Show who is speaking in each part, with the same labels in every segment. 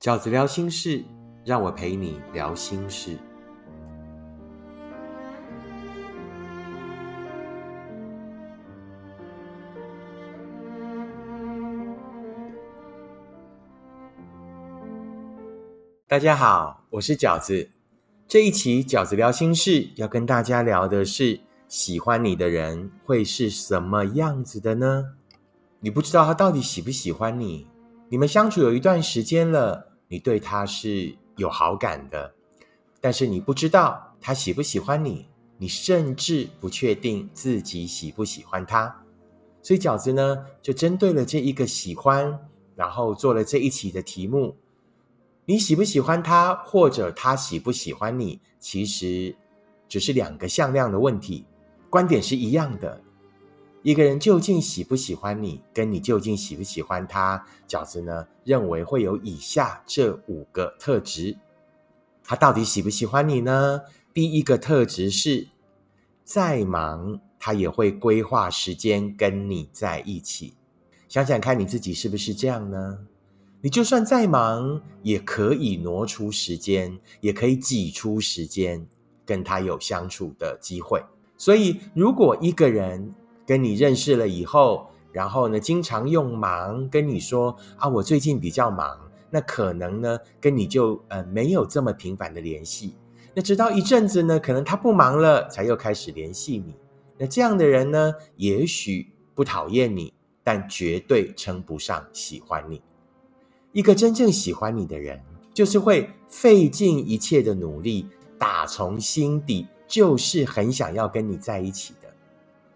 Speaker 1: 饺子聊心事，让我陪你聊心事。大家好，我是饺子。这一期饺子聊心事要跟大家聊的是，喜欢你的人会是什么样子的呢？你不知道他到底喜不喜欢你。你们相处有一段时间了。你对他是有好感的，但是你不知道他喜不喜欢你，你甚至不确定自己喜不喜欢他。所以饺子呢，就针对了这一个喜欢，然后做了这一期的题目：你喜不喜欢他，或者他喜不喜欢你？其实只是两个向量的问题，观点是一样的。一个人究竟喜不喜欢你，跟你究竟喜不喜欢他，饺子呢认为会有以下这五个特质。他到底喜不喜欢你呢？第一个特质是，再忙他也会规划时间跟你在一起。想想看你自己是不是这样呢？你就算再忙，也可以挪出时间，也可以挤出时间跟他有相处的机会。所以，如果一个人，跟你认识了以后，然后呢，经常用忙跟你说啊，我最近比较忙，那可能呢，跟你就呃没有这么频繁的联系。那直到一阵子呢，可能他不忙了，才又开始联系你。那这样的人呢，也许不讨厌你，但绝对称不上喜欢你。一个真正喜欢你的人，就是会费尽一切的努力，打从心底就是很想要跟你在一起。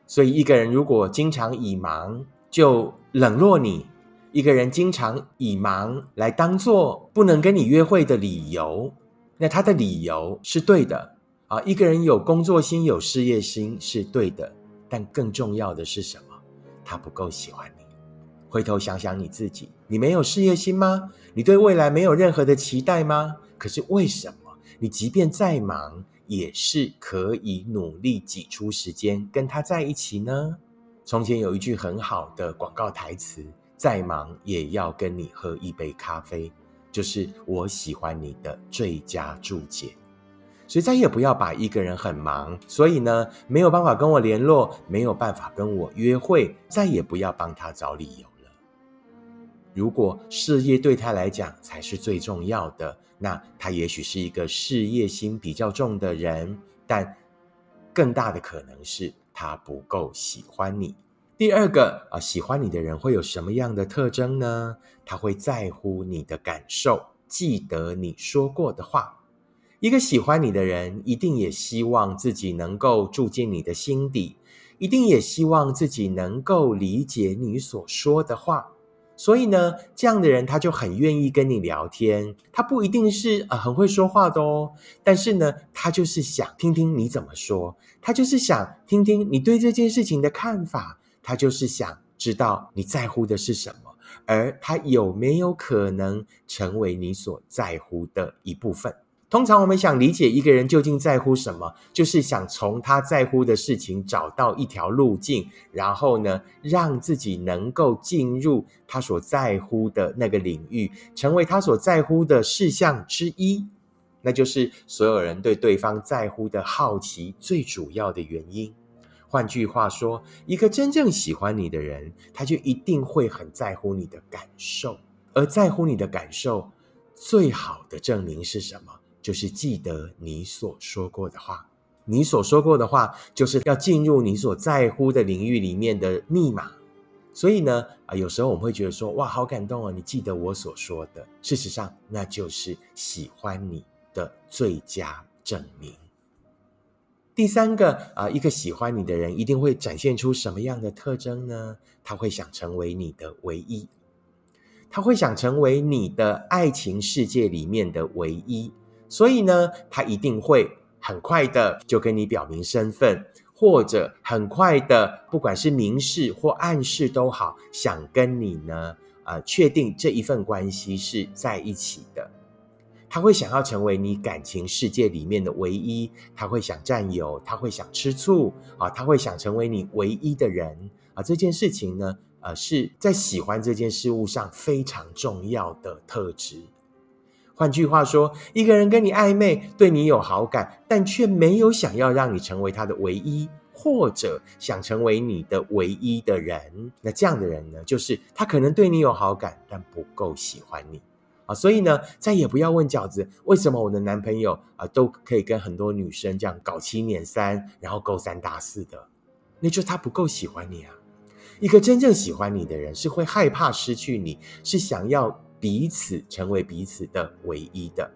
Speaker 1: 所以，一个人如果经常以忙就冷落你，一个人经常以忙来当做不能跟你约会的理由，那他的理由是对的啊。一个人有工作心、有事业心是对的，但更重要的是什么？他不够喜欢你。回头想想你自己，你没有事业心吗？你对未来没有任何的期待吗？可是为什么你即便再忙？也是可以努力挤出时间跟他在一起呢。从前有一句很好的广告台词：“再忙也要跟你喝一杯咖啡。”就是我喜欢你的最佳注解。所以再也不要把一个人很忙，所以呢没有办法跟我联络，没有办法跟我约会，再也不要帮他找理由。如果事业对他来讲才是最重要的，那他也许是一个事业心比较重的人，但更大的可能是他不够喜欢你。第二个啊，喜欢你的人会有什么样的特征呢？他会在乎你的感受，记得你说过的话。一个喜欢你的人，一定也希望自己能够住进你的心底，一定也希望自己能够理解你所说的话。所以呢，这样的人他就很愿意跟你聊天。他不一定是呃很会说话的哦，但是呢，他就是想听听你怎么说，他就是想听听你对这件事情的看法，他就是想知道你在乎的是什么，而他有没有可能成为你所在乎的一部分。通常我们想理解一个人究竟在乎什么，就是想从他在乎的事情找到一条路径，然后呢，让自己能够进入他所在乎的那个领域，成为他所在乎的事项之一。那就是所有人对对方在乎的好奇最主要的原因。换句话说，一个真正喜欢你的人，他就一定会很在乎你的感受，而在乎你的感受，最好的证明是什么？就是记得你所说过的话，你所说过的话就是要进入你所在乎的领域里面的密码。所以呢，啊，有时候我们会觉得说，哇，好感动哦！你记得我所说的，事实上那就是喜欢你的最佳证明。第三个啊，一个喜欢你的人一定会展现出什么样的特征呢？他会想成为你的唯一，他会想成为你的爱情世界里面的唯一。所以呢，他一定会很快的就跟你表明身份，或者很快的，不管是明示或暗示都好，想跟你呢，呃，确定这一份关系是在一起的。他会想要成为你感情世界里面的唯一，他会想占有，他会想吃醋啊，他会想成为你唯一的人啊。这件事情呢，呃，是在喜欢这件事物上非常重要的特质。换句话说，一个人跟你暧昧，对你有好感，但却没有想要让你成为他的唯一，或者想成为你的唯一的人，那这样的人呢，就是他可能对你有好感，但不够喜欢你啊。所以呢，再也不要问饺子为什么我的男朋友啊都可以跟很多女生这样搞七年三，然后勾三搭四的，那就他不够喜欢你啊。一个真正喜欢你的人，是会害怕失去你，是想要彼此成为彼此的唯一的。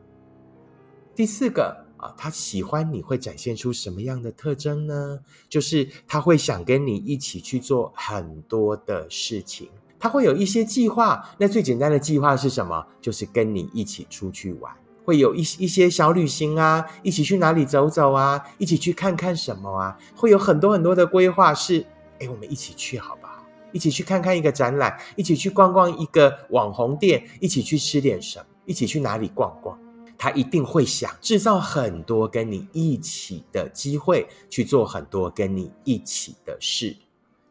Speaker 1: 第四个啊，他喜欢你会展现出什么样的特征呢？就是他会想跟你一起去做很多的事情，他会有一些计划。那最简单的计划是什么？就是跟你一起出去玩，会有一一些小旅行啊，一起去哪里走走啊，一起去看看什么啊，会有很多很多的规划。是，哎，我们一起去好不好？一起去看看一个展览，一起去逛逛一个网红店，一起去吃点什么，一起去哪里逛逛？他一定会想制造很多跟你一起的机会，去做很多跟你一起的事。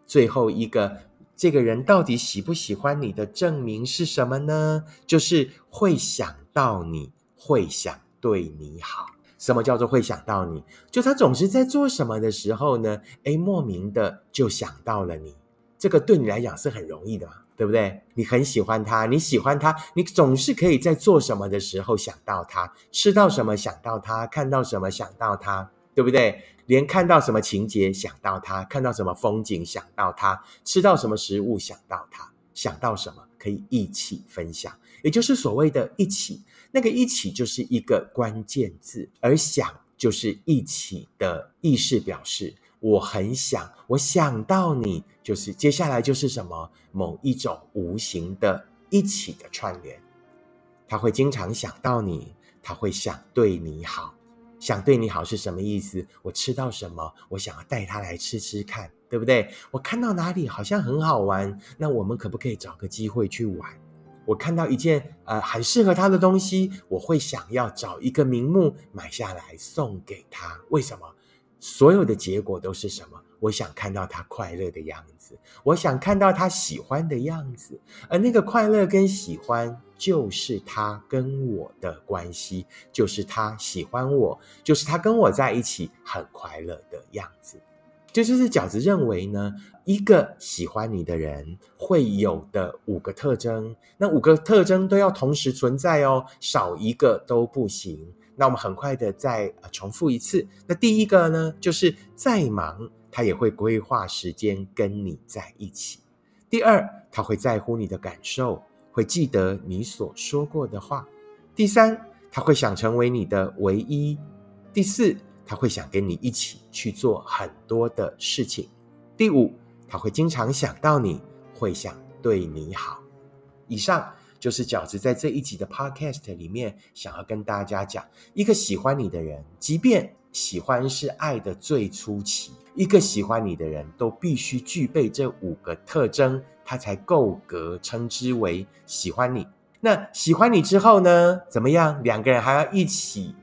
Speaker 1: 最后一个，这个人到底喜不喜欢你的证明是什么呢？就是会想到你，会想对你好。什么叫做会想到你？就他总是在做什么的时候呢？诶，莫名的就想到了你。这个对你来讲是很容易的嘛，对不对？你很喜欢他，你喜欢他，你总是可以在做什么的时候想到他，吃到什么想到他，看到什么想到他，对不对？连看到什么情节想到他，看到什么风景想到他，吃到什么食物想到他，想到什么可以一起分享，也就是所谓的一起。那个一起就是一个关键字，而想就是一起的意识表示。我很想，我想到你，就是接下来就是什么某一种无形的一起的串联。他会经常想到你，他会想对你好，想对你好是什么意思？我吃到什么，我想要带他来吃吃看，对不对？我看到哪里好像很好玩，那我们可不可以找个机会去玩？我看到一件呃很适合他的东西，我会想要找一个名目买下来送给他。为什么？所有的结果都是什么？我想看到他快乐的样子，我想看到他喜欢的样子，而那个快乐跟喜欢，就是他跟我的关系，就是他喜欢我，就是他跟我在一起很快乐的样子。这就是饺子认为呢，一个喜欢你的人会有的五个特征，那五个特征都要同时存在哦，少一个都不行。那我们很快的再重复一次。那第一个呢，就是再忙他也会规划时间跟你在一起。第二，他会在乎你的感受，会记得你所说过的话。第三，他会想成为你的唯一。第四，他会想跟你一起去做很多的事情。第五，他会经常想到你，会想对你好。以上。就是饺子在这一集的 podcast 里面，想要跟大家讲，一个喜欢你的人，即便喜欢是爱的最初期，一个喜欢你的人都必须具备这五个特征，他才够格称之为喜欢你。那喜欢你之后呢？怎么样？两个人还要一起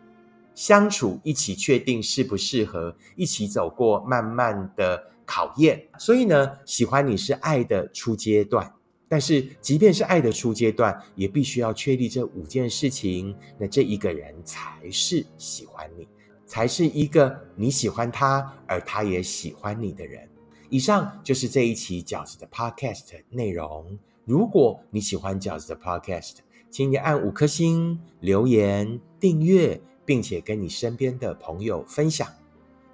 Speaker 1: 相处，一起确定适不适合，一起走过慢慢的考验。所以呢，喜欢你是爱的初阶段。但是，即便是爱的初阶段，也必须要确立这五件事情，那这一个人才是喜欢你，才是一个你喜欢他，而他也喜欢你的人。以上就是这一期饺子的 Podcast 内容。如果你喜欢饺子的 Podcast，请你按五颗星、留言、订阅，并且跟你身边的朋友分享。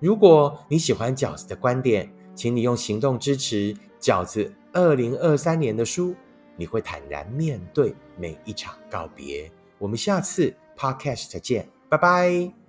Speaker 1: 如果你喜欢饺子的观点，请你用行动支持饺子。二零二三年的书，你会坦然面对每一场告别。我们下次 podcast 见，拜拜。